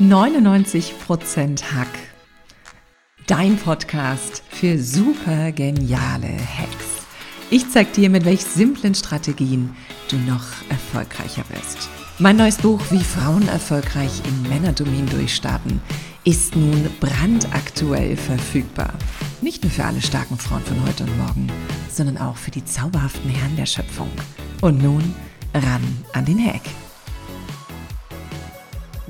99% Hack. Dein Podcast für super geniale Hacks. Ich zeig dir, mit welch simplen Strategien du noch erfolgreicher wirst. Mein neues Buch Wie Frauen erfolgreich im Männerdomin durchstarten ist nun brandaktuell verfügbar. Nicht nur für alle starken Frauen von heute und morgen, sondern auch für die zauberhaften Herren der Schöpfung. Und nun ran an den Hack.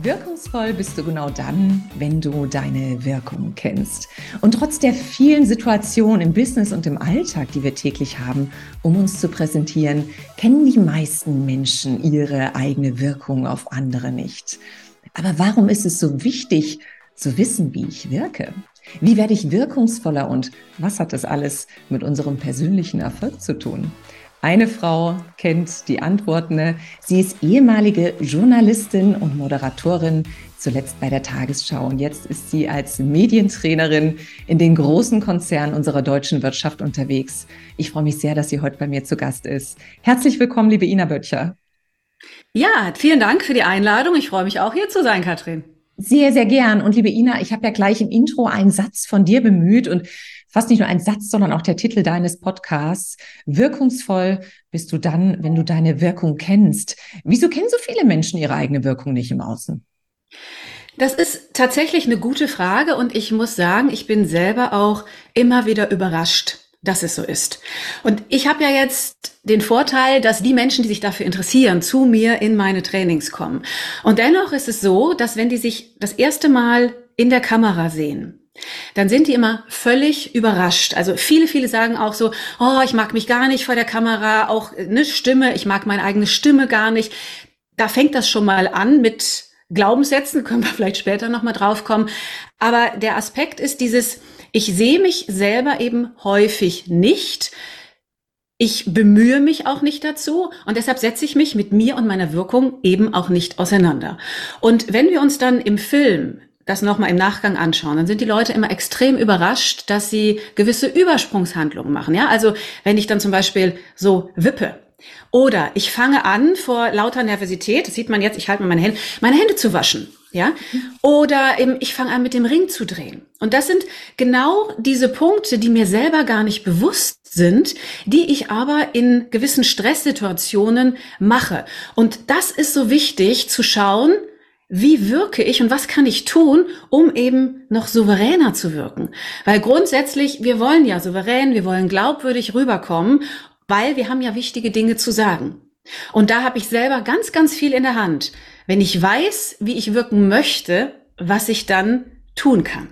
Wirkungsvoll bist du genau dann, wenn du deine Wirkung kennst. Und trotz der vielen Situationen im Business und im Alltag, die wir täglich haben, um uns zu präsentieren, kennen die meisten Menschen ihre eigene Wirkung auf andere nicht. Aber warum ist es so wichtig, zu wissen, wie ich wirke? Wie werde ich wirkungsvoller und was hat das alles mit unserem persönlichen Erfolg zu tun? Eine Frau kennt die Antworten. Sie ist ehemalige Journalistin und Moderatorin, zuletzt bei der Tagesschau. Und jetzt ist sie als Medientrainerin in den großen Konzernen unserer deutschen Wirtschaft unterwegs. Ich freue mich sehr, dass sie heute bei mir zu Gast ist. Herzlich willkommen, liebe Ina Böttcher. Ja, vielen Dank für die Einladung. Ich freue mich auch hier zu sein, Katrin. Sehr, sehr gern. Und liebe Ina, ich habe ja gleich im Intro einen Satz von dir bemüht und fast nicht nur ein Satz, sondern auch der Titel deines Podcasts. Wirkungsvoll bist du dann, wenn du deine Wirkung kennst. Wieso kennen so viele Menschen ihre eigene Wirkung nicht im Außen? Das ist tatsächlich eine gute Frage und ich muss sagen, ich bin selber auch immer wieder überrascht dass es so ist. Und ich habe ja jetzt den Vorteil, dass die Menschen, die sich dafür interessieren, zu mir in meine Trainings kommen. Und dennoch ist es so, dass wenn die sich das erste Mal in der Kamera sehen, dann sind die immer völlig überrascht. Also viele, viele sagen auch so, oh, ich mag mich gar nicht vor der Kamera, auch eine Stimme, ich mag meine eigene Stimme gar nicht. Da fängt das schon mal an mit Glaubenssätzen, können wir vielleicht später nochmal drauf kommen. Aber der Aspekt ist dieses, ich sehe mich selber eben häufig nicht. Ich bemühe mich auch nicht dazu und deshalb setze ich mich mit mir und meiner Wirkung eben auch nicht auseinander. Und wenn wir uns dann im Film das nochmal im Nachgang anschauen, dann sind die Leute immer extrem überrascht, dass sie gewisse Übersprungshandlungen machen. Ja, also wenn ich dann zum Beispiel so wippe, oder ich fange an, vor lauter Nervosität, das sieht man jetzt, ich halte mal meine Hände, meine Hände zu waschen. Ja? Oder eben, ich fange an, mit dem Ring zu drehen. Und das sind genau diese Punkte, die mir selber gar nicht bewusst sind, die ich aber in gewissen Stresssituationen mache. Und das ist so wichtig zu schauen, wie wirke ich und was kann ich tun, um eben noch souveräner zu wirken? Weil grundsätzlich, wir wollen ja souverän, wir wollen glaubwürdig rüberkommen weil wir haben ja wichtige Dinge zu sagen. Und da habe ich selber ganz, ganz viel in der Hand, wenn ich weiß, wie ich wirken möchte, was ich dann tun kann.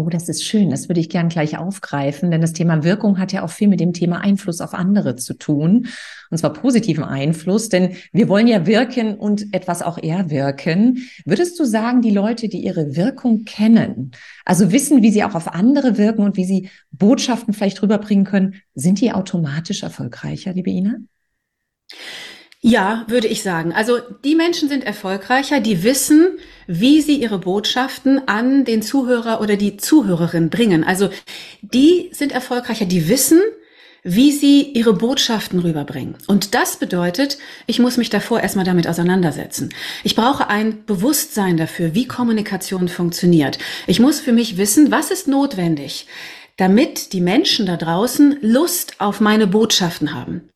Oh, das ist schön. Das würde ich gern gleich aufgreifen, denn das Thema Wirkung hat ja auch viel mit dem Thema Einfluss auf andere zu tun. Und zwar positiven Einfluss, denn wir wollen ja wirken und etwas auch erwirken. Würdest du sagen, die Leute, die ihre Wirkung kennen, also wissen, wie sie auch auf andere wirken und wie sie Botschaften vielleicht rüberbringen können, sind die automatisch erfolgreicher, liebe Ina? Ja, würde ich sagen. Also die Menschen sind erfolgreicher, die wissen, wie sie ihre Botschaften an den Zuhörer oder die Zuhörerin bringen. Also die sind erfolgreicher, die wissen, wie sie ihre Botschaften rüberbringen. Und das bedeutet, ich muss mich davor erstmal damit auseinandersetzen. Ich brauche ein Bewusstsein dafür, wie Kommunikation funktioniert. Ich muss für mich wissen, was ist notwendig, damit die Menschen da draußen Lust auf meine Botschaften haben.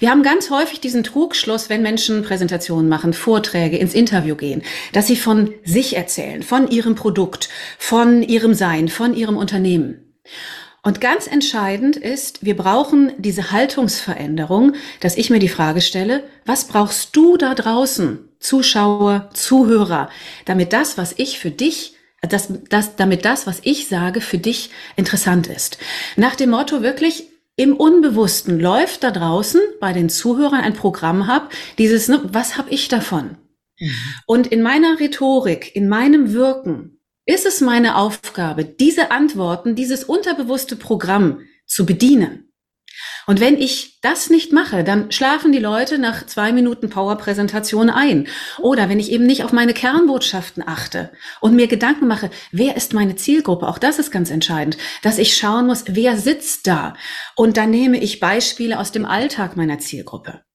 Wir haben ganz häufig diesen Trugschluss, wenn Menschen Präsentationen machen, Vorträge, ins Interview gehen, dass sie von sich erzählen, von ihrem Produkt, von ihrem Sein, von ihrem Unternehmen. Und ganz entscheidend ist, wir brauchen diese Haltungsveränderung, dass ich mir die Frage stelle, was brauchst du da draußen, Zuschauer, Zuhörer, damit das, was ich für dich das, das, damit das, was ich sage, für dich interessant ist. Nach dem Motto wirklich, im Unbewussten läuft da draußen bei den Zuhörern ein Programm ab, dieses, ne, was habe ich davon? Mhm. Und in meiner Rhetorik, in meinem Wirken ist es meine Aufgabe, diese Antworten, dieses unterbewusste Programm zu bedienen. Und wenn ich das nicht mache, dann schlafen die Leute nach zwei Minuten Powerpräsentation ein. Oder wenn ich eben nicht auf meine Kernbotschaften achte und mir Gedanken mache, wer ist meine Zielgruppe? Auch das ist ganz entscheidend, dass ich schauen muss, wer sitzt da? Und dann nehme ich Beispiele aus dem Alltag meiner Zielgruppe.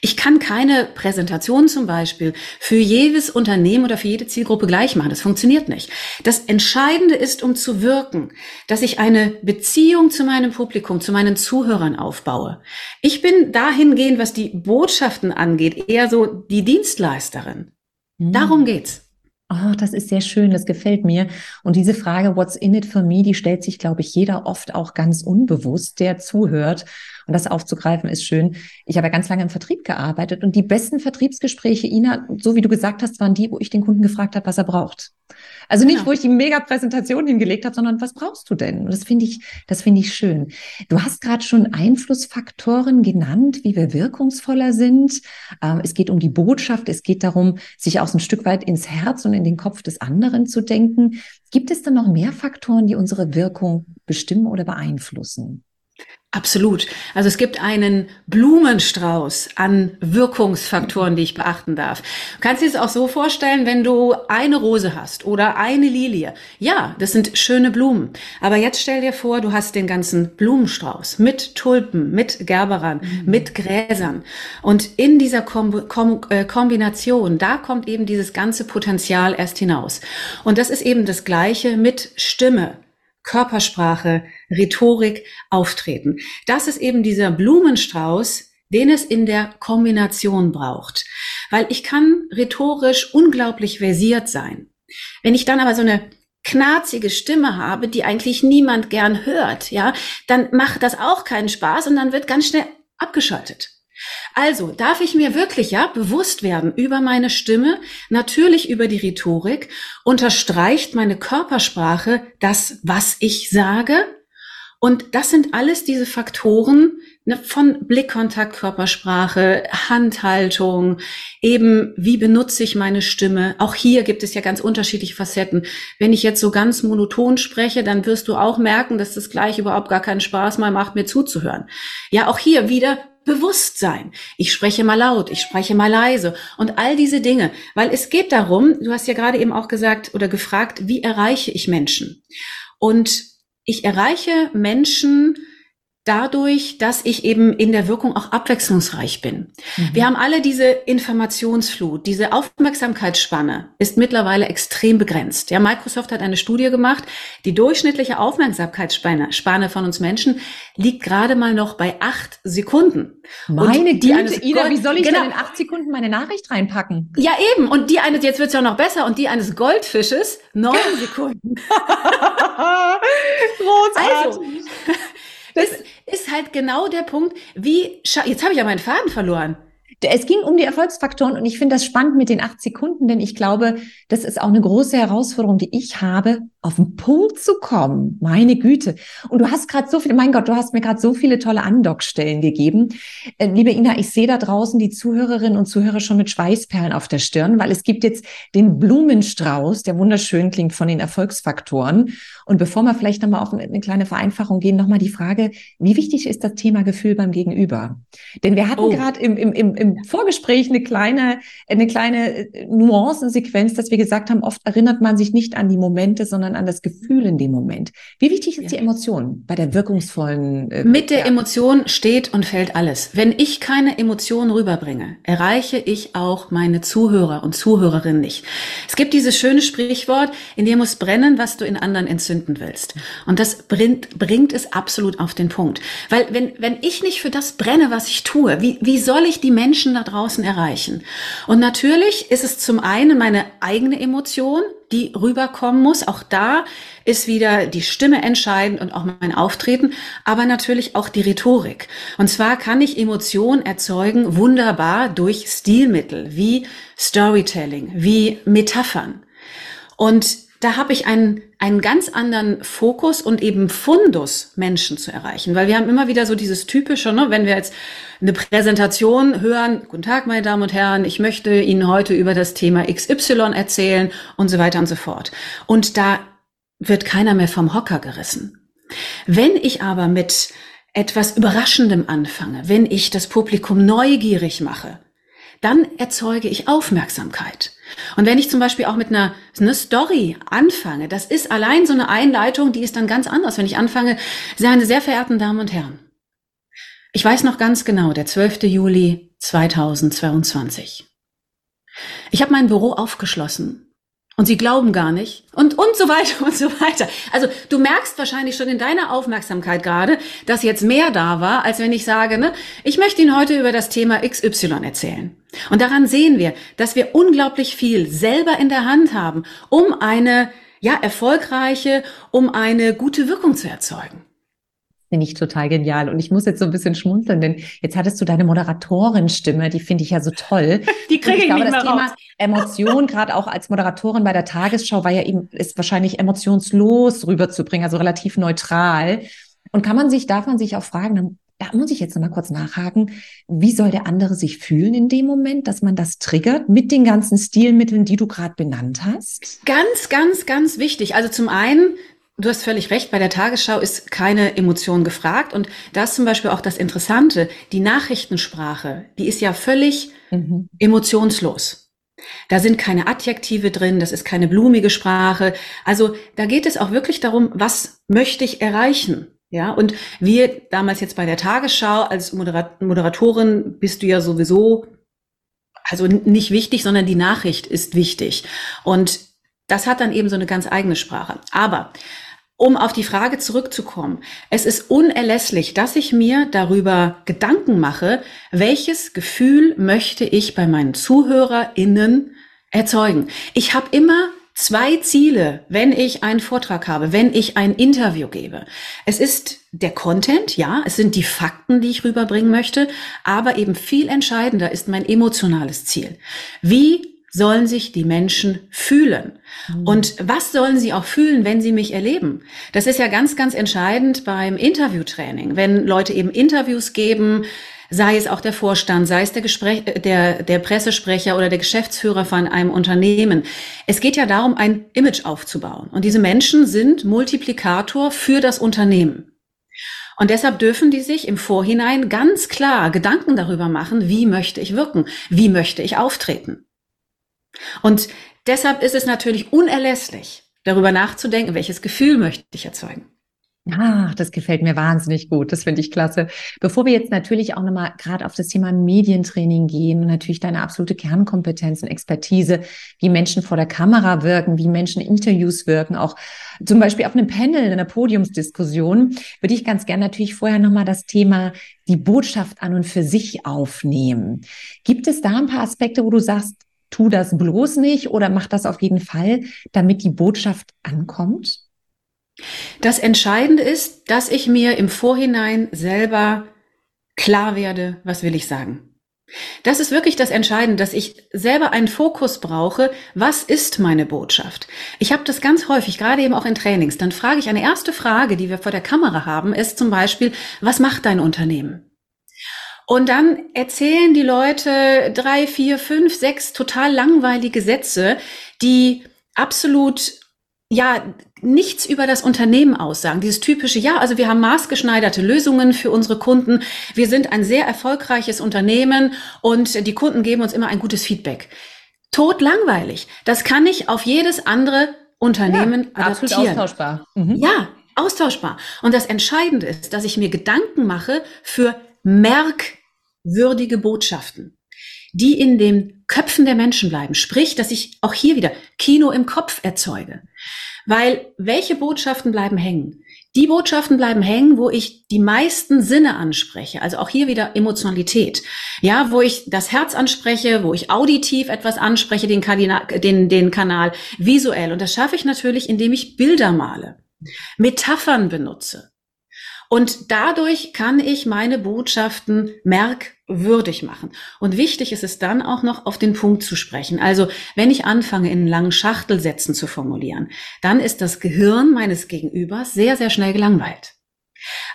Ich kann keine Präsentation zum Beispiel für jedes Unternehmen oder für jede Zielgruppe gleich machen. Das funktioniert nicht. Das Entscheidende ist, um zu wirken, dass ich eine Beziehung zu meinem Publikum, zu meinen Zuhörern aufbaue. Ich bin dahingehend, was die Botschaften angeht, eher so die Dienstleisterin. Mhm. Darum geht's. Oh, das ist sehr schön, das gefällt mir. Und diese Frage, what's in it for me, die stellt sich, glaube ich, jeder oft auch ganz unbewusst, der zuhört. Und das aufzugreifen ist schön. Ich habe ja ganz lange im Vertrieb gearbeitet und die besten Vertriebsgespräche, Ina, so wie du gesagt hast, waren die, wo ich den Kunden gefragt habe, was er braucht. Also nicht, genau. wo ich die Mega-Präsentation hingelegt habe, sondern was brauchst du denn? Und das finde ich, das finde ich schön. Du hast gerade schon Einflussfaktoren genannt, wie wir wirkungsvoller sind. Ähm, es geht um die Botschaft. Es geht darum, sich auch so ein Stück weit ins Herz und in den Kopf des anderen zu denken. Gibt es denn noch mehr Faktoren, die unsere Wirkung bestimmen oder beeinflussen? Absolut. Also es gibt einen Blumenstrauß an Wirkungsfaktoren, die ich beachten darf. Du kannst dir es auch so vorstellen, wenn du eine Rose hast oder eine Lilie. Ja, das sind schöne Blumen. Aber jetzt stell dir vor, du hast den ganzen Blumenstrauß mit Tulpen, mit Gerberern, mhm. mit Gräsern. Und in dieser Kom Kom äh, Kombination, da kommt eben dieses ganze Potenzial erst hinaus. Und das ist eben das Gleiche mit Stimme Körpersprache, Rhetorik auftreten. Das ist eben dieser Blumenstrauß, den es in der Kombination braucht. Weil ich kann rhetorisch unglaublich versiert sein. Wenn ich dann aber so eine knarzige Stimme habe, die eigentlich niemand gern hört, ja, dann macht das auch keinen Spaß und dann wird ganz schnell abgeschaltet. Also darf ich mir wirklich ja bewusst werden über meine Stimme, natürlich über die Rhetorik, unterstreicht meine Körpersprache das, was ich sage. Und das sind alles diese Faktoren ne, von Blickkontakt, Körpersprache, Handhaltung, eben wie benutze ich meine Stimme. Auch hier gibt es ja ganz unterschiedliche Facetten. Wenn ich jetzt so ganz monoton spreche, dann wirst du auch merken, dass das gleich überhaupt gar keinen Spaß mehr macht, mir zuzuhören. Ja, auch hier wieder Bewusstsein. Ich spreche mal laut, ich spreche mal leise und all diese Dinge, weil es geht darum, du hast ja gerade eben auch gesagt oder gefragt, wie erreiche ich Menschen? Und ich erreiche Menschen dadurch, dass ich eben in der Wirkung auch abwechslungsreich bin. Mhm. Wir haben alle diese Informationsflut, diese Aufmerksamkeitsspanne ist mittlerweile extrem begrenzt. Ja, Microsoft hat eine Studie gemacht, die durchschnittliche Aufmerksamkeitsspanne Spanne von uns Menschen liegt gerade mal noch bei acht Sekunden. Meine und die Güte, Ida, wie soll ich genau, denn in acht Sekunden meine Nachricht reinpacken? Ja, eben. Und die eines, jetzt wird's ja noch besser, und die eines Goldfisches neun Sekunden. Großartig. Also, das ist halt genau der Punkt, wie, jetzt habe ich ja meinen Faden verloren. Es ging um die Erfolgsfaktoren und ich finde das spannend mit den acht Sekunden, denn ich glaube, das ist auch eine große Herausforderung, die ich habe, auf den Punkt zu kommen. Meine Güte. Und du hast gerade so viel, mein Gott, du hast mir gerade so viele tolle Andockstellen gegeben. Äh, liebe Ina, ich sehe da draußen die Zuhörerinnen und Zuhörer schon mit Schweißperlen auf der Stirn, weil es gibt jetzt den Blumenstrauß, der wunderschön klingt von den Erfolgsfaktoren. Und bevor wir vielleicht nochmal auf eine kleine Vereinfachung gehen, nochmal die Frage, wie wichtig ist das Thema Gefühl beim Gegenüber? Denn wir hatten oh. gerade im, im, im, im Vorgespräch eine kleine, eine kleine äh, Nuancensequenz, dass wir gesagt haben, oft erinnert man sich nicht an die Momente, sondern an das Gefühl in dem Moment. Wie wichtig ist ja. die Emotion bei der wirkungsvollen? Äh, Mit der ja. Emotion steht und fällt alles. Wenn ich keine Emotion rüberbringe, erreiche ich auch meine Zuhörer und Zuhörerinnen nicht. Es gibt dieses schöne Sprichwort, in dir muss brennen, was du in anderen entzünden willst. Und das bringt, bringt es absolut auf den Punkt. Weil wenn, wenn ich nicht für das brenne, was ich tue, wie, wie soll ich die Menschen da draußen erreichen? Und natürlich ist es zum einen meine eigene Emotion, die rüberkommen muss. Auch da ist wieder die Stimme entscheidend und auch mein Auftreten, aber natürlich auch die Rhetorik. Und zwar kann ich Emotionen erzeugen wunderbar durch Stilmittel wie Storytelling, wie Metaphern. Und da habe ich einen, einen ganz anderen Fokus und eben Fundus, Menschen zu erreichen. Weil wir haben immer wieder so dieses typische, ne, wenn wir jetzt eine Präsentation hören, guten Tag, meine Damen und Herren, ich möchte Ihnen heute über das Thema XY erzählen und so weiter und so fort. Und da wird keiner mehr vom Hocker gerissen. Wenn ich aber mit etwas Überraschendem anfange, wenn ich das Publikum neugierig mache, dann erzeuge ich Aufmerksamkeit. Und wenn ich zum Beispiel auch mit einer, einer Story anfange, das ist allein so eine Einleitung, die ist dann ganz anders. Wenn ich anfange, sehr, sehr verehrten Damen und Herren, Ich weiß noch ganz genau, der 12. Juli 2022. Ich habe mein Büro aufgeschlossen und sie glauben gar nicht und und so weiter und so weiter. Also du merkst wahrscheinlich schon in deiner Aufmerksamkeit gerade, dass jetzt mehr da war, als wenn ich sage, ne, ich möchte Ihnen heute über das Thema XY erzählen. Und daran sehen wir, dass wir unglaublich viel selber in der Hand haben, um eine ja erfolgreiche, um eine gute Wirkung zu erzeugen. Finde ich total genial. Und ich muss jetzt so ein bisschen schmunzeln, denn jetzt hattest du deine Moderatorenstimme, die finde ich ja so toll. Die kriege ich, ich glaube, nicht das mehr Thema raus. Emotion, gerade auch als Moderatorin bei der Tagesschau, war ja eben, ist wahrscheinlich emotionslos rüberzubringen, also relativ neutral. Und kann man sich, darf man sich auch fragen, da muss ich jetzt noch mal kurz nachhaken, wie soll der andere sich fühlen in dem Moment, dass man das triggert mit den ganzen Stilmitteln, die du gerade benannt hast? Ganz, ganz, ganz wichtig. Also zum einen Du hast völlig recht, bei der Tagesschau ist keine Emotion gefragt. Und da ist zum Beispiel auch das Interessante, die Nachrichtensprache, die ist ja völlig mhm. emotionslos. Da sind keine Adjektive drin, das ist keine blumige Sprache. Also da geht es auch wirklich darum, was möchte ich erreichen? Ja, und wir damals jetzt bei der Tagesschau als Moderat Moderatorin bist du ja sowieso, also nicht wichtig, sondern die Nachricht ist wichtig. Und das hat dann eben so eine ganz eigene Sprache. Aber um auf die Frage zurückzukommen, es ist unerlässlich, dass ich mir darüber Gedanken mache, welches Gefühl möchte ich bei meinen ZuhörerInnen erzeugen. Ich habe immer zwei Ziele, wenn ich einen Vortrag habe, wenn ich ein Interview gebe. Es ist der Content, ja, es sind die Fakten, die ich rüberbringen möchte, aber eben viel entscheidender ist mein emotionales Ziel. Wie sollen sich die Menschen fühlen? Mhm. Und was sollen sie auch fühlen, wenn sie mich erleben? Das ist ja ganz, ganz entscheidend beim Interviewtraining. Wenn Leute eben Interviews geben, sei es auch der Vorstand, sei es der, Gespräch, äh, der, der Pressesprecher oder der Geschäftsführer von einem Unternehmen. Es geht ja darum, ein Image aufzubauen. Und diese Menschen sind Multiplikator für das Unternehmen. Und deshalb dürfen die sich im Vorhinein ganz klar Gedanken darüber machen, wie möchte ich wirken, wie möchte ich auftreten. Und deshalb ist es natürlich unerlässlich, darüber nachzudenken, welches Gefühl möchte ich erzeugen. Ach, das gefällt mir wahnsinnig gut. Das finde ich klasse. Bevor wir jetzt natürlich auch nochmal gerade auf das Thema Medientraining gehen und natürlich deine absolute Kernkompetenz und Expertise, wie Menschen vor der Kamera wirken, wie Menschen Interviews wirken, auch zum Beispiel auf einem Panel, in einer Podiumsdiskussion, würde ich ganz gerne natürlich vorher nochmal das Thema die Botschaft an und für sich aufnehmen. Gibt es da ein paar Aspekte, wo du sagst, tu das bloß nicht oder mach das auf jeden Fall, damit die Botschaft ankommt? Das Entscheidende ist, dass ich mir im Vorhinein selber klar werde, was will ich sagen. Das ist wirklich das Entscheidende, dass ich selber einen Fokus brauche. Was ist meine Botschaft? Ich habe das ganz häufig, gerade eben auch in Trainings. Dann frage ich eine erste Frage, die wir vor der Kamera haben, ist zum Beispiel, was macht dein Unternehmen? Und dann erzählen die Leute drei, vier, fünf, sechs total langweilige Sätze, die absolut ja nichts über das Unternehmen aussagen. Dieses typische, ja, also wir haben maßgeschneiderte Lösungen für unsere Kunden. Wir sind ein sehr erfolgreiches Unternehmen und die Kunden geben uns immer ein gutes Feedback. Tot langweilig. Das kann ich auf jedes andere Unternehmen ja, adaptieren. Absolut austauschbar. Mhm. Ja, austauschbar. Und das Entscheidende ist, dass ich mir Gedanken mache für merkwürdige Botschaften, die in den Köpfen der Menschen bleiben. Sprich, dass ich auch hier wieder Kino im Kopf erzeuge. Weil welche Botschaften bleiben hängen? Die Botschaften bleiben hängen, wo ich die meisten Sinne anspreche. Also auch hier wieder Emotionalität. Ja, wo ich das Herz anspreche, wo ich auditiv etwas anspreche, den, Kardinal, den, den Kanal visuell. Und das schaffe ich natürlich, indem ich Bilder male, Metaphern benutze. Und dadurch kann ich meine Botschaften merkwürdig machen. Und wichtig ist es dann auch noch auf den Punkt zu sprechen. Also wenn ich anfange, in langen Schachtelsätzen zu formulieren, dann ist das Gehirn meines Gegenübers sehr, sehr schnell gelangweilt.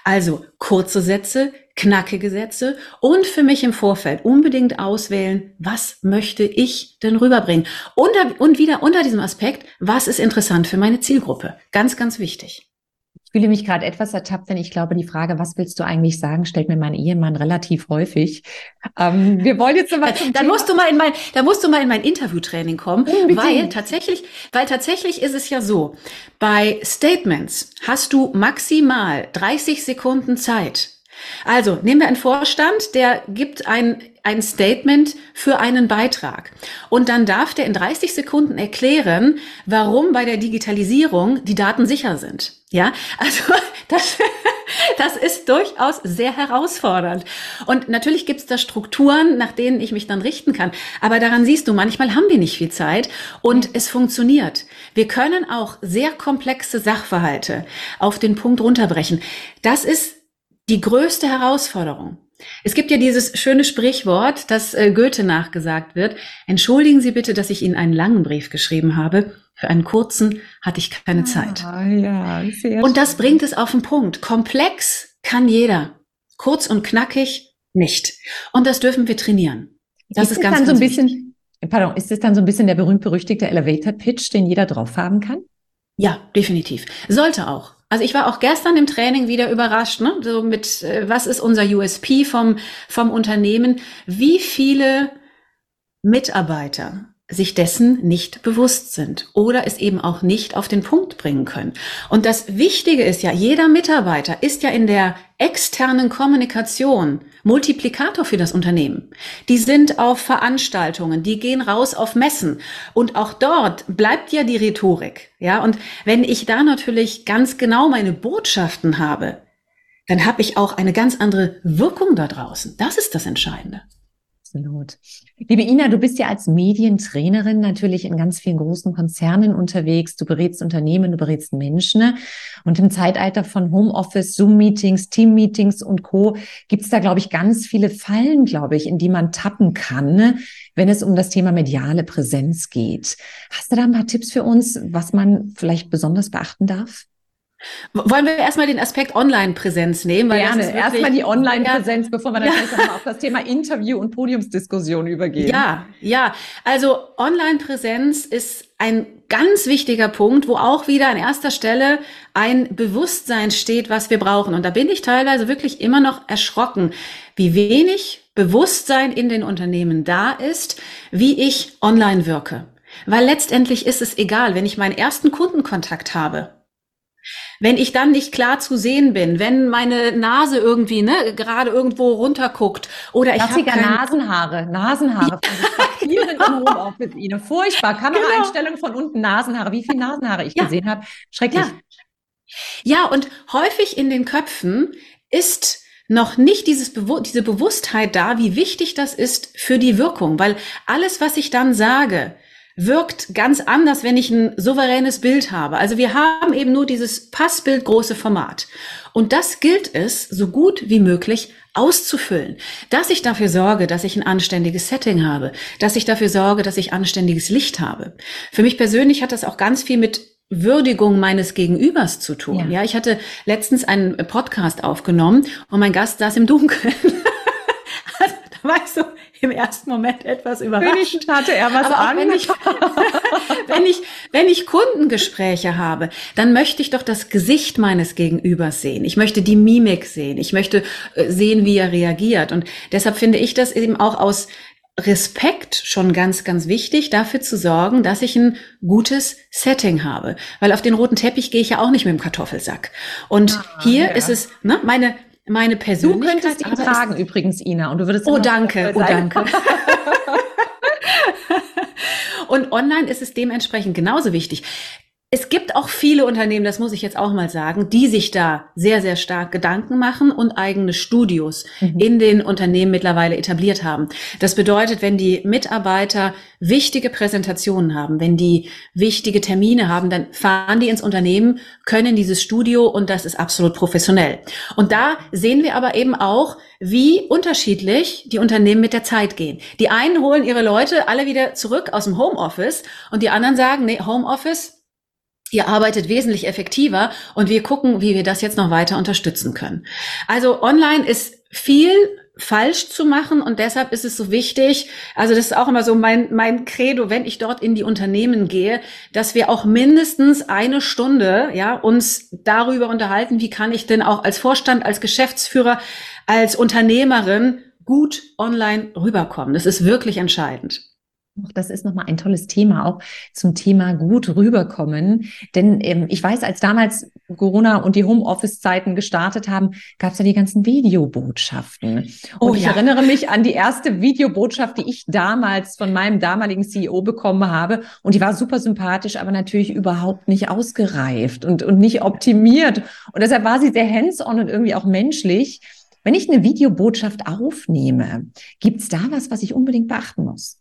Also kurze Sätze, knackige Sätze und für mich im Vorfeld unbedingt auswählen, was möchte ich denn rüberbringen? Und, und wieder unter diesem Aspekt, was ist interessant für meine Zielgruppe? Ganz, ganz wichtig. Ich fühle mich gerade etwas ertappt, denn ich glaube, die Frage, was willst du eigentlich sagen, stellt mir mein Ehemann relativ häufig. Ähm, wir wollen jetzt mal dann musst du mal in mein, dann musst du mal in mein Interviewtraining kommen, Unbedingt. weil tatsächlich, weil tatsächlich ist es ja so, bei Statements hast du maximal 30 Sekunden Zeit, Also nehmen wir einen Vorstand, der gibt ein, ein Statement für einen Beitrag. Und dann darf der in 30 Sekunden erklären, warum bei der Digitalisierung die Daten sicher sind. Ja, also das, das ist durchaus sehr herausfordernd. Und natürlich gibt es da Strukturen, nach denen ich mich dann richten kann. Aber daran siehst du, manchmal haben wir nicht viel Zeit und es funktioniert. Wir können auch sehr komplexe Sachverhalte auf den Punkt runterbrechen. Das ist die größte Herausforderung. Es gibt ja dieses schöne Sprichwort, das äh, Goethe nachgesagt wird. Entschuldigen Sie bitte, dass ich Ihnen einen langen Brief geschrieben habe. Für einen kurzen hatte ich keine Zeit. Ah, ja, sehr und das bringt es auf den Punkt. Komplex kann jeder. Kurz und knackig nicht. Und das dürfen wir trainieren. Das ist, ist ganz, dann ganz so ein bisschen, pardon, ist das dann so ein bisschen der berühmt-berüchtigte Elevator-Pitch, den jeder drauf haben kann? Ja, definitiv. Sollte auch. Also ich war auch gestern im Training wieder überrascht, ne? so mit, äh, was ist unser USP vom, vom Unternehmen? Wie viele Mitarbeiter sich dessen nicht bewusst sind oder es eben auch nicht auf den Punkt bringen können. Und das Wichtige ist ja, jeder Mitarbeiter ist ja in der externen Kommunikation Multiplikator für das Unternehmen. Die sind auf Veranstaltungen, die gehen raus auf Messen und auch dort bleibt ja die Rhetorik. Ja, und wenn ich da natürlich ganz genau meine Botschaften habe, dann habe ich auch eine ganz andere Wirkung da draußen. Das ist das Entscheidende. Absolut. Liebe Ina, du bist ja als Medientrainerin natürlich in ganz vielen großen Konzernen unterwegs. Du berätst Unternehmen, du berätst Menschen. Ne? Und im Zeitalter von Homeoffice, Zoom-Meetings, Team-Meetings und Co. gibt es da, glaube ich, ganz viele Fallen, glaube ich, in die man tappen kann, ne? wenn es um das Thema mediale Präsenz geht. Hast du da ein paar Tipps für uns, was man vielleicht besonders beachten darf? Wollen wir erstmal den Aspekt Online-Präsenz nehmen? Weil Gerne, erstmal die Online-Präsenz, bevor wir dann ja. nochmal auf das Thema Interview und Podiumsdiskussion übergehen. Ja, ja. Also Online-Präsenz ist ein ganz wichtiger Punkt, wo auch wieder an erster Stelle ein Bewusstsein steht, was wir brauchen. Und da bin ich teilweise wirklich immer noch erschrocken, wie wenig Bewusstsein in den Unternehmen da ist, wie ich online wirke. Weil letztendlich ist es egal, wenn ich meinen ersten Kundenkontakt habe wenn ich dann nicht klar zu sehen bin, wenn meine Nase irgendwie ne, gerade irgendwo runterguckt oder ich habe Nasenhaare, Nasenhaare. Ja, genau. im. Furchtbar. Kameraeinstellung genau. von unten Nasenhaare. Wie viele Nasenhaare ich ja. gesehen habe. Schrecklich. Ja. ja, und häufig in den Köpfen ist noch nicht dieses Bewu diese Bewusstheit da, wie wichtig das ist für die Wirkung, weil alles, was ich dann sage, wirkt ganz anders, wenn ich ein souveränes Bild habe. Also wir haben eben nur dieses Passbild große Format. Und das gilt es, so gut wie möglich auszufüllen. Dass ich dafür sorge, dass ich ein anständiges Setting habe, dass ich dafür sorge, dass ich anständiges Licht habe. Für mich persönlich hat das auch ganz viel mit Würdigung meines Gegenübers zu tun. Ja, ja ich hatte letztens einen Podcast aufgenommen und mein Gast saß im Dunkeln. also, da war ich so, im ersten Moment etwas überrascht. hatte er was an. Wenn ich, wenn, ich, wenn ich Kundengespräche habe, dann möchte ich doch das Gesicht meines Gegenübers sehen. Ich möchte die Mimik sehen. Ich möchte äh, sehen, wie er reagiert. Und deshalb finde ich das eben auch aus Respekt schon ganz, ganz wichtig, dafür zu sorgen, dass ich ein gutes Setting habe. Weil auf den roten Teppich gehe ich ja auch nicht mit dem Kartoffelsack. Und ah, hier ja. ist es, ne, meine, meine Persönlichkeit. Du könntest ihn tragen übrigens, Ina, und du würdest Oh, danke, oh, danke. und online ist es dementsprechend genauso wichtig. Es gibt auch viele Unternehmen, das muss ich jetzt auch mal sagen, die sich da sehr, sehr stark Gedanken machen und eigene Studios mhm. in den Unternehmen mittlerweile etabliert haben. Das bedeutet, wenn die Mitarbeiter wichtige Präsentationen haben, wenn die wichtige Termine haben, dann fahren die ins Unternehmen, können dieses Studio und das ist absolut professionell. Und da sehen wir aber eben auch, wie unterschiedlich die Unternehmen mit der Zeit gehen. Die einen holen ihre Leute alle wieder zurück aus dem Homeoffice und die anderen sagen, nee, Homeoffice, ihr arbeitet wesentlich effektiver und wir gucken, wie wir das jetzt noch weiter unterstützen können. Also online ist viel falsch zu machen und deshalb ist es so wichtig, also das ist auch immer so mein, mein Credo, wenn ich dort in die Unternehmen gehe, dass wir auch mindestens eine Stunde, ja, uns darüber unterhalten, wie kann ich denn auch als Vorstand, als Geschäftsführer, als Unternehmerin gut online rüberkommen. Das ist wirklich entscheidend. Das ist nochmal ein tolles Thema, auch zum Thema gut rüberkommen. Denn ähm, ich weiß, als damals Corona und die Homeoffice-Zeiten gestartet haben, gab es ja die ganzen Videobotschaften. Und oh, ich ja. erinnere mich an die erste Videobotschaft, die ich damals von meinem damaligen CEO bekommen habe. Und die war super sympathisch, aber natürlich überhaupt nicht ausgereift und, und nicht optimiert. Und deshalb war sie sehr hands-on und irgendwie auch menschlich. Wenn ich eine Videobotschaft aufnehme, gibt es da was, was ich unbedingt beachten muss?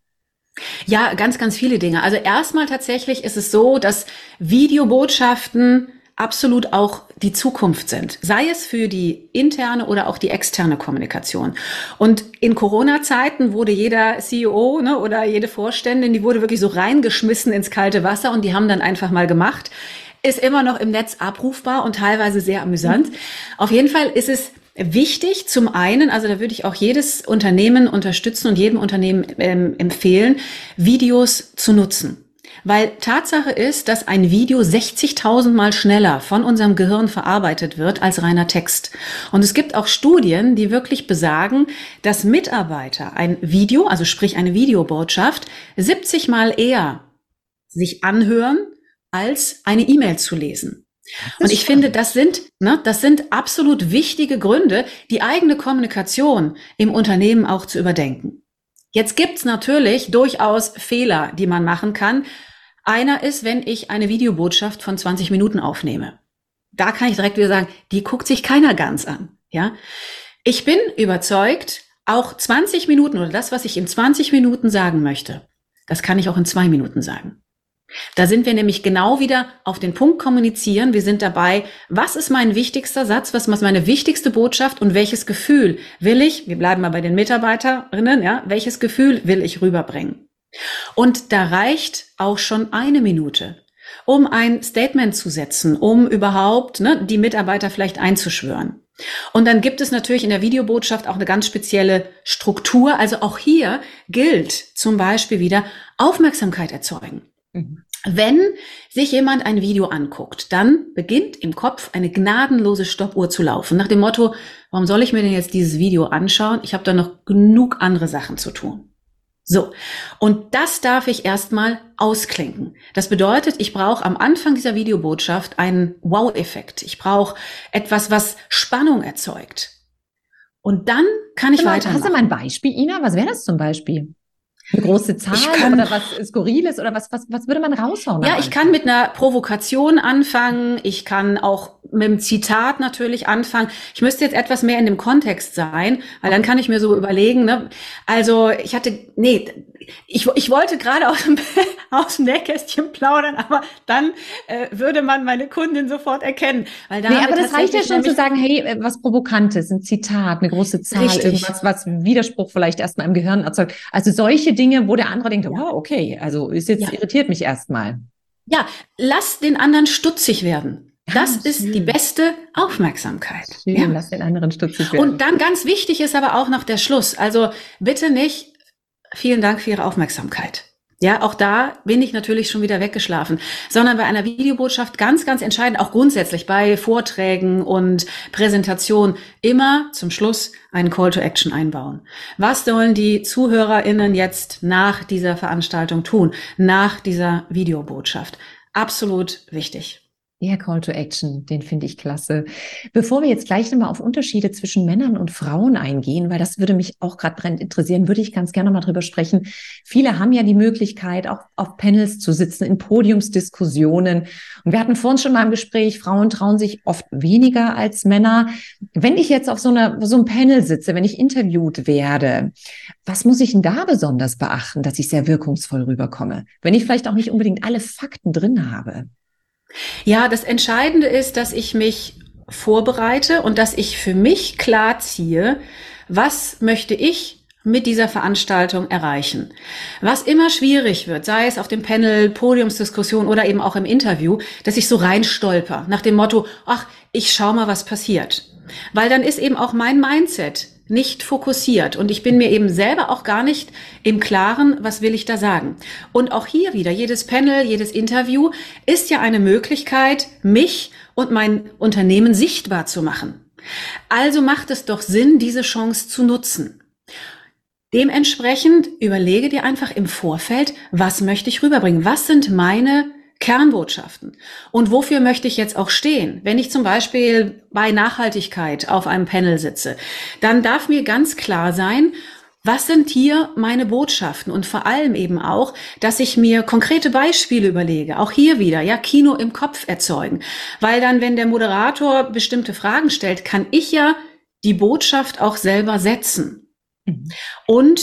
Ja, ganz, ganz viele Dinge. Also erstmal tatsächlich ist es so, dass Videobotschaften absolut auch die Zukunft sind, sei es für die interne oder auch die externe Kommunikation. Und in Corona-Zeiten wurde jeder CEO ne, oder jede Vorständin, die wurde wirklich so reingeschmissen ins kalte Wasser und die haben dann einfach mal gemacht. Ist immer noch im Netz abrufbar und teilweise sehr amüsant. Mhm. Auf jeden Fall ist es wichtig. Zum einen, also da würde ich auch jedes Unternehmen unterstützen und jedem Unternehmen ähm, empfehlen, Videos zu nutzen. Weil Tatsache ist, dass ein Video 60.000 Mal schneller von unserem Gehirn verarbeitet wird als reiner Text. Und es gibt auch Studien, die wirklich besagen, dass Mitarbeiter ein Video, also sprich eine Videobotschaft, 70 Mal eher sich anhören, als eine E-Mail zu lesen. Und ich finde, das sind, ne, das sind absolut wichtige Gründe, die eigene Kommunikation im Unternehmen auch zu überdenken. Jetzt gibt's natürlich durchaus Fehler, die man machen kann. Einer ist, wenn ich eine Videobotschaft von 20 Minuten aufnehme. Da kann ich direkt wieder sagen, die guckt sich keiner ganz an. Ja, ich bin überzeugt, auch 20 Minuten oder das, was ich in 20 Minuten sagen möchte, das kann ich auch in zwei Minuten sagen. Da sind wir nämlich genau wieder auf den Punkt kommunizieren. Wir sind dabei, was ist mein wichtigster Satz, was ist meine wichtigste Botschaft und welches Gefühl will ich, wir bleiben mal bei den Mitarbeiterinnen, ja, welches Gefühl will ich rüberbringen? Und da reicht auch schon eine Minute, um ein Statement zu setzen, um überhaupt ne, die Mitarbeiter vielleicht einzuschwören. Und dann gibt es natürlich in der Videobotschaft auch eine ganz spezielle Struktur. Also auch hier gilt zum Beispiel wieder Aufmerksamkeit erzeugen. Mhm. Wenn sich jemand ein Video anguckt, dann beginnt im Kopf eine gnadenlose Stoppuhr zu laufen. Nach dem Motto, warum soll ich mir denn jetzt dieses Video anschauen? Ich habe da noch genug andere Sachen zu tun. So, und das darf ich erstmal ausklinken. Das bedeutet, ich brauche am Anfang dieser Videobotschaft einen Wow-Effekt. Ich brauche etwas, was Spannung erzeugt. Und dann kann ich weitermachen. Hast du mal ein Beispiel, Ina? Was wäre das zum Beispiel? Eine große Zahl kann, oder was Skurriles oder was, was, was würde man raushauen? Ja, ich kann mit einer Provokation anfangen. Ich kann auch mit einem Zitat natürlich anfangen. Ich müsste jetzt etwas mehr in dem Kontext sein, weil dann kann ich mir so überlegen, ne? Also ich hatte, nee, ich, ich wollte gerade aus dem, aus dem Nähkästchen plaudern, aber dann äh, würde man meine Kundin sofort erkennen. Weil nee, aber das reicht ja schon zu sagen, hey, äh, was Provokantes, ein Zitat, eine große Zahl, richtig. irgendwas, was Widerspruch vielleicht erstmal im Gehirn erzeugt. Also solche Dinge, wo der andere denkt, ja. wow, okay, also ist jetzt ja. irritiert mich erstmal. Ja, lass den anderen stutzig werden. Das ah, ist die beste Aufmerksamkeit. Schön, ja. lass den anderen stutzig werden. Und dann ganz wichtig ist aber auch noch der Schluss. Also bitte nicht Vielen Dank für Ihre Aufmerksamkeit. Ja, auch da bin ich natürlich schon wieder weggeschlafen, sondern bei einer Videobotschaft ganz, ganz entscheidend, auch grundsätzlich bei Vorträgen und Präsentationen immer zum Schluss einen Call to Action einbauen. Was sollen die ZuhörerInnen jetzt nach dieser Veranstaltung tun, nach dieser Videobotschaft? Absolut wichtig. Der Call to Action, den finde ich klasse. Bevor wir jetzt gleich nochmal auf Unterschiede zwischen Männern und Frauen eingehen, weil das würde mich auch gerade brennend interessieren, würde ich ganz gerne mal drüber sprechen. Viele haben ja die Möglichkeit, auch auf Panels zu sitzen, in Podiumsdiskussionen. Und wir hatten vorhin schon mal im Gespräch, Frauen trauen sich oft weniger als Männer. Wenn ich jetzt auf so, einer, so einem Panel sitze, wenn ich interviewt werde, was muss ich denn da besonders beachten, dass ich sehr wirkungsvoll rüberkomme? Wenn ich vielleicht auch nicht unbedingt alle Fakten drin habe. Ja, das Entscheidende ist, dass ich mich vorbereite und dass ich für mich klar ziehe, was möchte ich mit dieser Veranstaltung erreichen. Was immer schwierig wird, sei es auf dem Panel, Podiumsdiskussion oder eben auch im Interview, dass ich so reinstolper nach dem Motto, ach, ich schau mal, was passiert. Weil dann ist eben auch mein Mindset nicht fokussiert und ich bin mir eben selber auch gar nicht im Klaren, was will ich da sagen. Und auch hier wieder, jedes Panel, jedes Interview ist ja eine Möglichkeit, mich und mein Unternehmen sichtbar zu machen. Also macht es doch Sinn, diese Chance zu nutzen. Dementsprechend überlege dir einfach im Vorfeld, was möchte ich rüberbringen? Was sind meine Kernbotschaften. Und wofür möchte ich jetzt auch stehen? Wenn ich zum Beispiel bei Nachhaltigkeit auf einem Panel sitze, dann darf mir ganz klar sein, was sind hier meine Botschaften? Und vor allem eben auch, dass ich mir konkrete Beispiele überlege. Auch hier wieder, ja, Kino im Kopf erzeugen. Weil dann, wenn der Moderator bestimmte Fragen stellt, kann ich ja die Botschaft auch selber setzen. Mhm. Und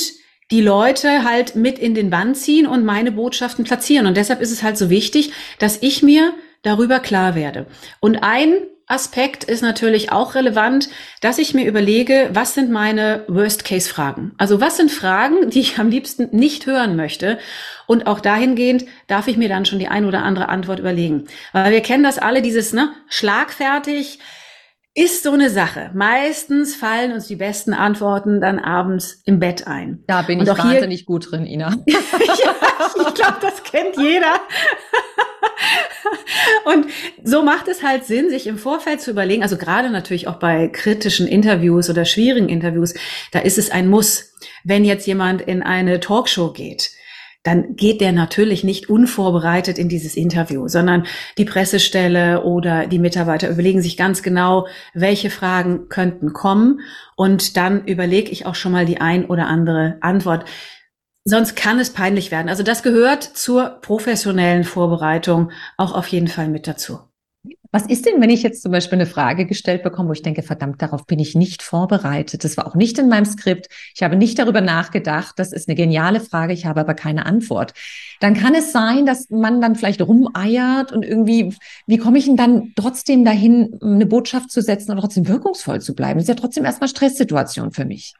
die Leute halt mit in den Bann ziehen und meine Botschaften platzieren. Und deshalb ist es halt so wichtig, dass ich mir darüber klar werde. Und ein Aspekt ist natürlich auch relevant, dass ich mir überlege, was sind meine Worst-Case-Fragen? Also was sind Fragen, die ich am liebsten nicht hören möchte? Und auch dahingehend darf ich mir dann schon die ein oder andere Antwort überlegen. Weil wir kennen das alle, dieses ne, schlagfertig, ist so eine Sache. Meistens fallen uns die besten Antworten dann abends im Bett ein. Da bin ich wahnsinnig gut drin, Ina. ja, ich glaube, das kennt jeder. Und so macht es halt Sinn, sich im Vorfeld zu überlegen, also gerade natürlich auch bei kritischen Interviews oder schwierigen Interviews, da ist es ein Muss. Wenn jetzt jemand in eine Talkshow geht, dann geht der natürlich nicht unvorbereitet in dieses Interview, sondern die Pressestelle oder die Mitarbeiter überlegen sich ganz genau, welche Fragen könnten kommen und dann überlege ich auch schon mal die ein oder andere Antwort. Sonst kann es peinlich werden. Also das gehört zur professionellen Vorbereitung auch auf jeden Fall mit dazu. Was ist denn, wenn ich jetzt zum Beispiel eine Frage gestellt bekomme, wo ich denke, verdammt, darauf bin ich nicht vorbereitet. Das war auch nicht in meinem Skript. Ich habe nicht darüber nachgedacht. Das ist eine geniale Frage. Ich habe aber keine Antwort. Dann kann es sein, dass man dann vielleicht rumeiert und irgendwie, wie komme ich denn dann trotzdem dahin, eine Botschaft zu setzen und trotzdem wirkungsvoll zu bleiben? Das ist ja trotzdem erstmal Stresssituation für mich.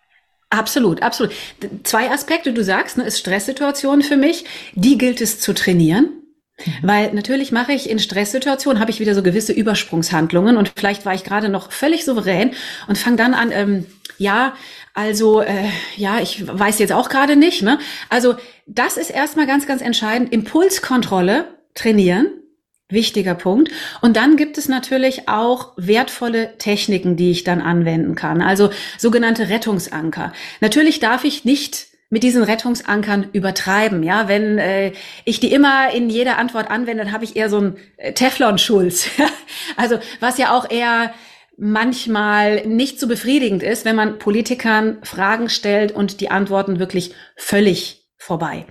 Absolut, absolut. Zwei Aspekte, du sagst, ne, ist Stresssituation für mich. Die gilt es zu trainieren. Mhm. Weil natürlich mache ich in Stresssituationen, habe ich wieder so gewisse Übersprungshandlungen und vielleicht war ich gerade noch völlig souverän und fange dann an, ähm, ja, also äh, ja, ich weiß jetzt auch gerade nicht. Ne? Also das ist erstmal ganz, ganz entscheidend. Impulskontrolle trainieren. Wichtiger Punkt. Und dann gibt es natürlich auch wertvolle Techniken, die ich dann anwenden kann. Also sogenannte Rettungsanker. Natürlich darf ich nicht mit diesen Rettungsankern übertreiben. Ja, wenn äh, ich die immer in jeder Antwort anwende, dann habe ich eher so ein äh, Teflon-Schulz. also was ja auch eher manchmal nicht so befriedigend ist, wenn man Politikern Fragen stellt und die Antworten wirklich völlig vorbei.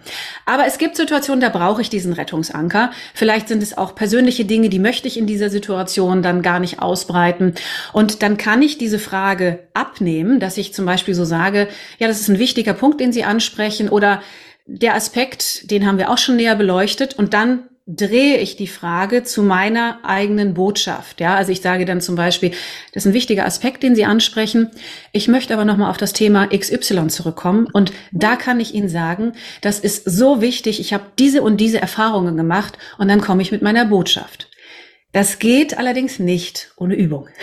Aber es gibt Situationen, da brauche ich diesen Rettungsanker. Vielleicht sind es auch persönliche Dinge, die möchte ich in dieser Situation dann gar nicht ausbreiten. Und dann kann ich diese Frage abnehmen, dass ich zum Beispiel so sage, ja, das ist ein wichtiger Punkt, den Sie ansprechen oder der Aspekt, den haben wir auch schon näher beleuchtet und dann drehe ich die Frage zu meiner eigenen Botschaft. Ja, also ich sage dann zum Beispiel, das ist ein wichtiger Aspekt, den Sie ansprechen. Ich möchte aber nochmal auf das Thema XY zurückkommen. Und da kann ich Ihnen sagen, das ist so wichtig. Ich habe diese und diese Erfahrungen gemacht und dann komme ich mit meiner Botschaft. Das geht allerdings nicht ohne Übung.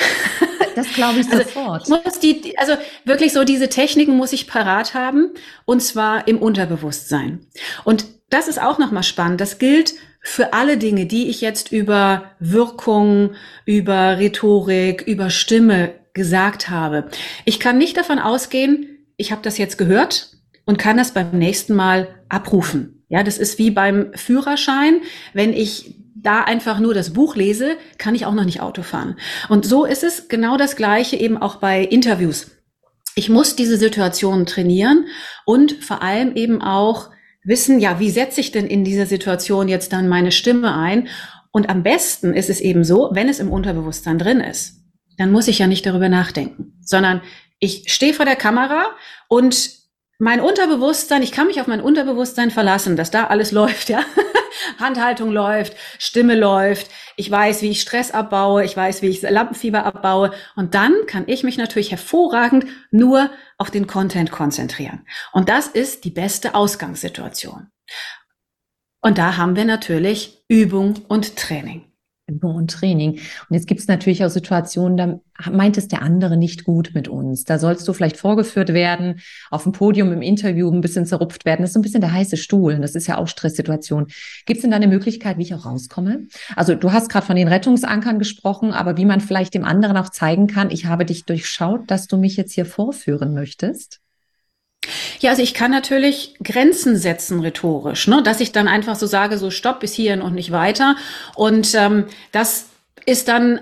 Das glaube ich also sofort. Also, muss die, also wirklich so diese Techniken muss ich parat haben und zwar im Unterbewusstsein. Und das ist auch nochmal spannend. Das gilt für alle Dinge, die ich jetzt über Wirkung, über Rhetorik, über Stimme gesagt habe. Ich kann nicht davon ausgehen, ich habe das jetzt gehört und kann das beim nächsten Mal abrufen. Ja, das ist wie beim Führerschein. Wenn ich da einfach nur das Buch lese, kann ich auch noch nicht Auto fahren. Und so ist es genau das Gleiche eben auch bei Interviews. Ich muss diese Situation trainieren und vor allem eben auch wissen, ja, wie setze ich denn in dieser Situation jetzt dann meine Stimme ein? Und am besten ist es eben so, wenn es im Unterbewusstsein drin ist, dann muss ich ja nicht darüber nachdenken, sondern ich stehe vor der Kamera und mein Unterbewusstsein, ich kann mich auf mein Unterbewusstsein verlassen, dass da alles läuft, ja. Handhaltung läuft, Stimme läuft, ich weiß, wie ich Stress abbaue, ich weiß, wie ich Lampenfieber abbaue und dann kann ich mich natürlich hervorragend nur auf den Content konzentrieren. Und das ist die beste Ausgangssituation. Und da haben wir natürlich Übung und Training. Übung und Training. Und jetzt gibt es natürlich auch Situationen, da meint es der andere nicht gut mit uns. Da sollst du vielleicht vorgeführt werden, auf dem Podium im Interview ein bisschen zerrupft werden. Das ist so ein bisschen der heiße Stuhl. Das ist ja auch Stresssituation. Gibt es denn da eine Möglichkeit, wie ich auch rauskomme? Also du hast gerade von den Rettungsankern gesprochen, aber wie man vielleicht dem anderen auch zeigen kann, ich habe dich durchschaut, dass du mich jetzt hier vorführen möchtest? Ja, also ich kann natürlich Grenzen setzen rhetorisch, ne? dass ich dann einfach so sage, so stopp bis hierhin und nicht weiter. Und ähm, das ist dann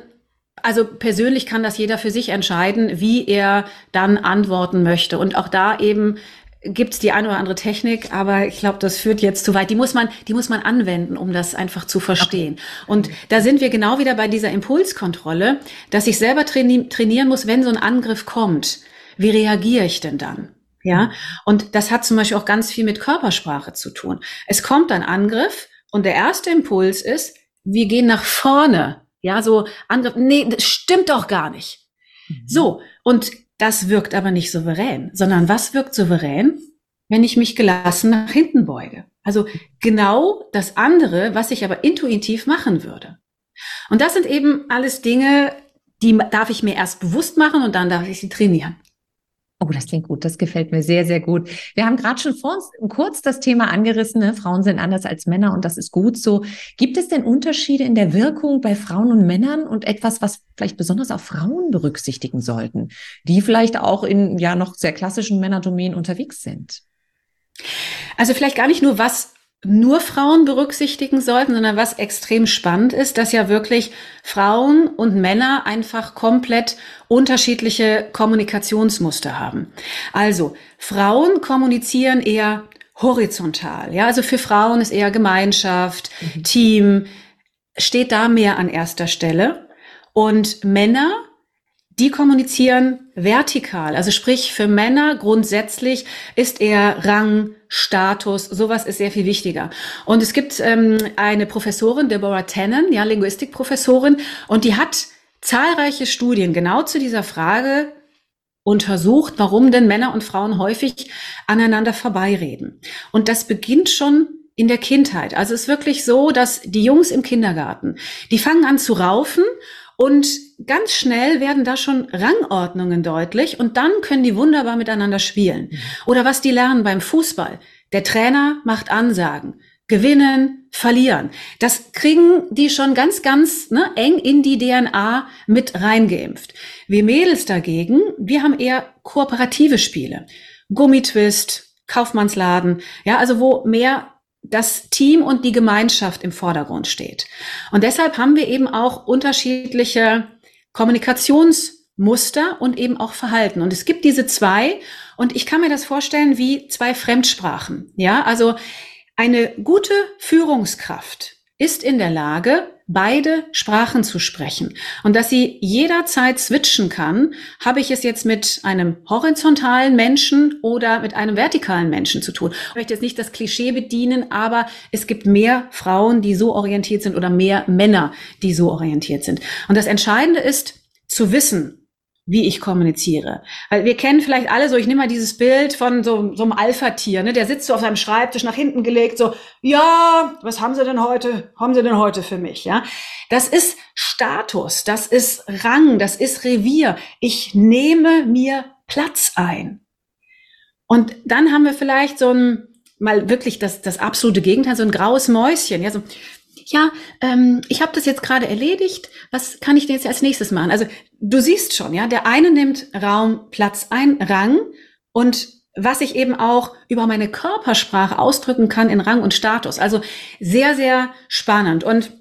also persönlich kann das jeder für sich entscheiden, wie er dann antworten möchte. Und auch da eben gibt es die eine oder andere Technik, aber ich glaube, das führt jetzt zu weit. Die muss man, die muss man anwenden, um das einfach zu verstehen. Okay. Und da sind wir genau wieder bei dieser Impulskontrolle, dass ich selber traini trainieren muss, wenn so ein Angriff kommt. Wie reagiere ich denn dann? Ja, mhm. und das hat zum Beispiel auch ganz viel mit Körpersprache zu tun. Es kommt ein Angriff und der erste Impuls ist, wir gehen nach vorne. Ja, so Angriff, nee, das stimmt doch gar nicht. Mhm. So, und das wirkt aber nicht souverän, sondern was wirkt souverän, wenn ich mich gelassen nach hinten beuge? Also genau das andere, was ich aber intuitiv machen würde. Und das sind eben alles Dinge, die darf ich mir erst bewusst machen und dann darf ich sie trainieren. Oh, das klingt gut. Das gefällt mir sehr, sehr gut. Wir haben gerade schon vor uns kurz das Thema angerissen. Ne? Frauen sind anders als Männer und das ist gut so. Gibt es denn Unterschiede in der Wirkung bei Frauen und Männern und etwas, was vielleicht besonders auch Frauen berücksichtigen sollten, die vielleicht auch in ja noch sehr klassischen Männerdomänen unterwegs sind? Also vielleicht gar nicht nur, was nur Frauen berücksichtigen sollten, sondern was extrem spannend ist, dass ja wirklich Frauen und Männer einfach komplett unterschiedliche Kommunikationsmuster haben. Also Frauen kommunizieren eher horizontal. Ja, also für Frauen ist eher Gemeinschaft, mhm. Team, steht da mehr an erster Stelle. Und Männer die kommunizieren vertikal. Also sprich, für Männer grundsätzlich ist eher Rang, Status, sowas ist sehr viel wichtiger. Und es gibt ähm, eine Professorin, Deborah Tannen, ja, Linguistikprofessorin, und die hat zahlreiche Studien genau zu dieser Frage untersucht, warum denn Männer und Frauen häufig aneinander vorbeireden. Und das beginnt schon in der Kindheit. Also es ist wirklich so, dass die Jungs im Kindergarten, die fangen an zu raufen und ganz schnell werden da schon Rangordnungen deutlich und dann können die wunderbar miteinander spielen. Oder was die lernen beim Fußball. Der Trainer macht Ansagen. Gewinnen, verlieren. Das kriegen die schon ganz, ganz ne, eng in die DNA mit reingeimpft. Wir Mädels dagegen, wir haben eher kooperative Spiele. Gummitwist, Kaufmannsladen, ja, also wo mehr das Team und die Gemeinschaft im Vordergrund steht. Und deshalb haben wir eben auch unterschiedliche Kommunikationsmuster und eben auch Verhalten. Und es gibt diese zwei und ich kann mir das vorstellen wie zwei Fremdsprachen. Ja, also eine gute Führungskraft ist in der Lage, beide Sprachen zu sprechen. Und dass sie jederzeit switchen kann, habe ich es jetzt mit einem horizontalen Menschen oder mit einem vertikalen Menschen zu tun. Ich möchte jetzt nicht das Klischee bedienen, aber es gibt mehr Frauen, die so orientiert sind oder mehr Männer, die so orientiert sind. Und das Entscheidende ist zu wissen, wie ich kommuniziere. Weil wir kennen vielleicht alle so, ich nehme mal dieses Bild von so, so einem Alpha-Tier, ne? der sitzt so auf seinem Schreibtisch nach hinten gelegt, so, ja, was haben Sie denn heute, haben Sie denn heute für mich, ja? Das ist Status, das ist Rang, das ist Revier. Ich nehme mir Platz ein. Und dann haben wir vielleicht so ein, mal wirklich das, das absolute Gegenteil, so ein graues Mäuschen, ja, so, ja, ähm, ich habe das jetzt gerade erledigt, was kann ich denn jetzt als nächstes machen? Also du siehst schon, ja, der eine nimmt Raum, Platz ein, Rang und was ich eben auch über meine Körpersprache ausdrücken kann in Rang und Status. Also sehr, sehr spannend. Und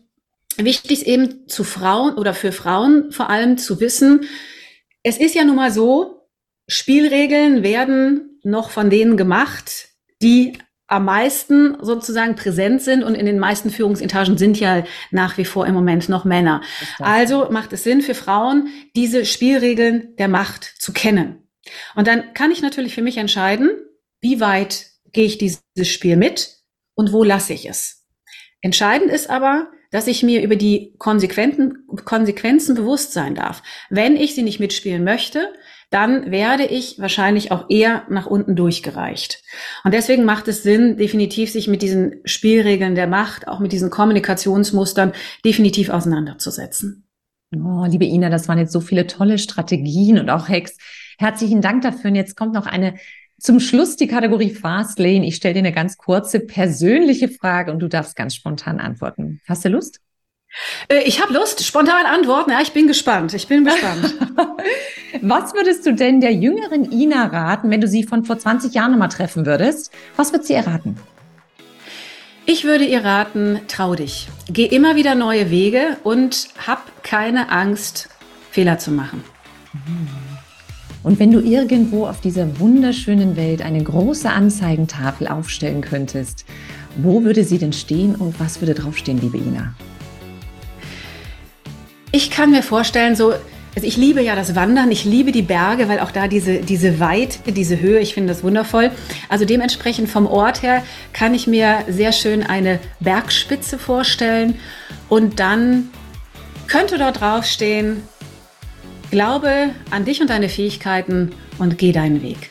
wichtig ist eben zu Frauen oder für Frauen vor allem zu wissen, es ist ja nun mal so, Spielregeln werden noch von denen gemacht, die am meisten sozusagen präsent sind und in den meisten Führungsetagen sind ja nach wie vor im Moment noch Männer. Also macht es Sinn für Frauen, diese Spielregeln der Macht zu kennen. Und dann kann ich natürlich für mich entscheiden, wie weit gehe ich dieses Spiel mit und wo lasse ich es. Entscheidend ist aber, dass ich mir über die Konsequenzen, Konsequenzen bewusst sein darf. Wenn ich sie nicht mitspielen möchte, dann werde ich wahrscheinlich auch eher nach unten durchgereicht. Und deswegen macht es Sinn, definitiv sich mit diesen Spielregeln der Macht, auch mit diesen Kommunikationsmustern definitiv auseinanderzusetzen. Oh, liebe Ina, das waren jetzt so viele tolle Strategien und auch Hacks. Herzlichen Dank dafür. Und jetzt kommt noch eine zum Schluss die Kategorie Fastlane. Ich stelle dir eine ganz kurze persönliche Frage und du darfst ganz spontan antworten. Hast du Lust? Äh, ich habe Lust, spontan antworten. Ja, ich bin gespannt. Ich bin gespannt. Was würdest du denn der jüngeren Ina raten, wenn du sie von vor 20 Jahren nochmal treffen würdest? Was würdest du ihr raten? Ich würde ihr raten, trau dich. Geh immer wieder neue Wege und hab keine Angst, Fehler zu machen. Und wenn du irgendwo auf dieser wunderschönen Welt eine große Anzeigentafel aufstellen könntest, wo würde sie denn stehen und was würde draufstehen, liebe Ina? Ich kann mir vorstellen, so, also ich liebe ja das Wandern, ich liebe die Berge, weil auch da diese, diese Weite, diese Höhe, ich finde das wundervoll. Also dementsprechend vom Ort her kann ich mir sehr schön eine Bergspitze vorstellen und dann könnte dort draufstehen, glaube an dich und deine Fähigkeiten und geh deinen Weg.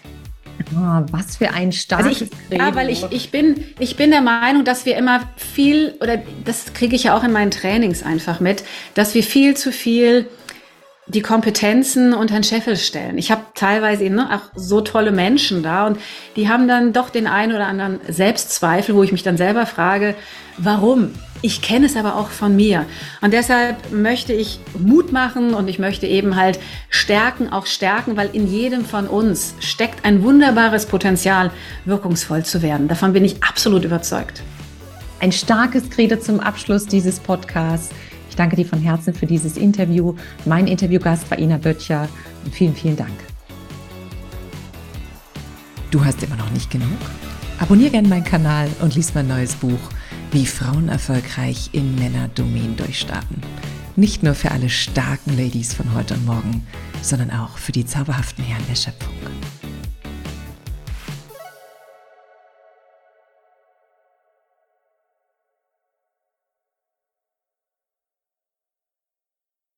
Oh, was für ein starkes also ich, Ja, weil ich, ich, bin, ich bin der Meinung, dass wir immer viel, oder das kriege ich ja auch in meinen Trainings einfach mit, dass wir viel zu viel die Kompetenzen unter den Scheffel stellen. Ich habe teilweise eben ne, auch so tolle Menschen da und die haben dann doch den einen oder anderen Selbstzweifel, wo ich mich dann selber frage, warum? Ich kenne es aber auch von mir. Und deshalb möchte ich Mut machen und ich möchte eben halt stärken, auch stärken, weil in jedem von uns steckt ein wunderbares Potenzial, wirkungsvoll zu werden. Davon bin ich absolut überzeugt. Ein starkes Credo zum Abschluss dieses Podcasts danke dir von Herzen für dieses Interview. Mein Interviewgast war Ina Böttcher und vielen, vielen Dank. Du hast immer noch nicht genug? Abonnier gerne meinen Kanal und lies mein neues Buch, wie Frauen erfolgreich in Männerdomänen durchstarten. Nicht nur für alle starken Ladies von heute und morgen, sondern auch für die zauberhaften Herren der Schöpfung.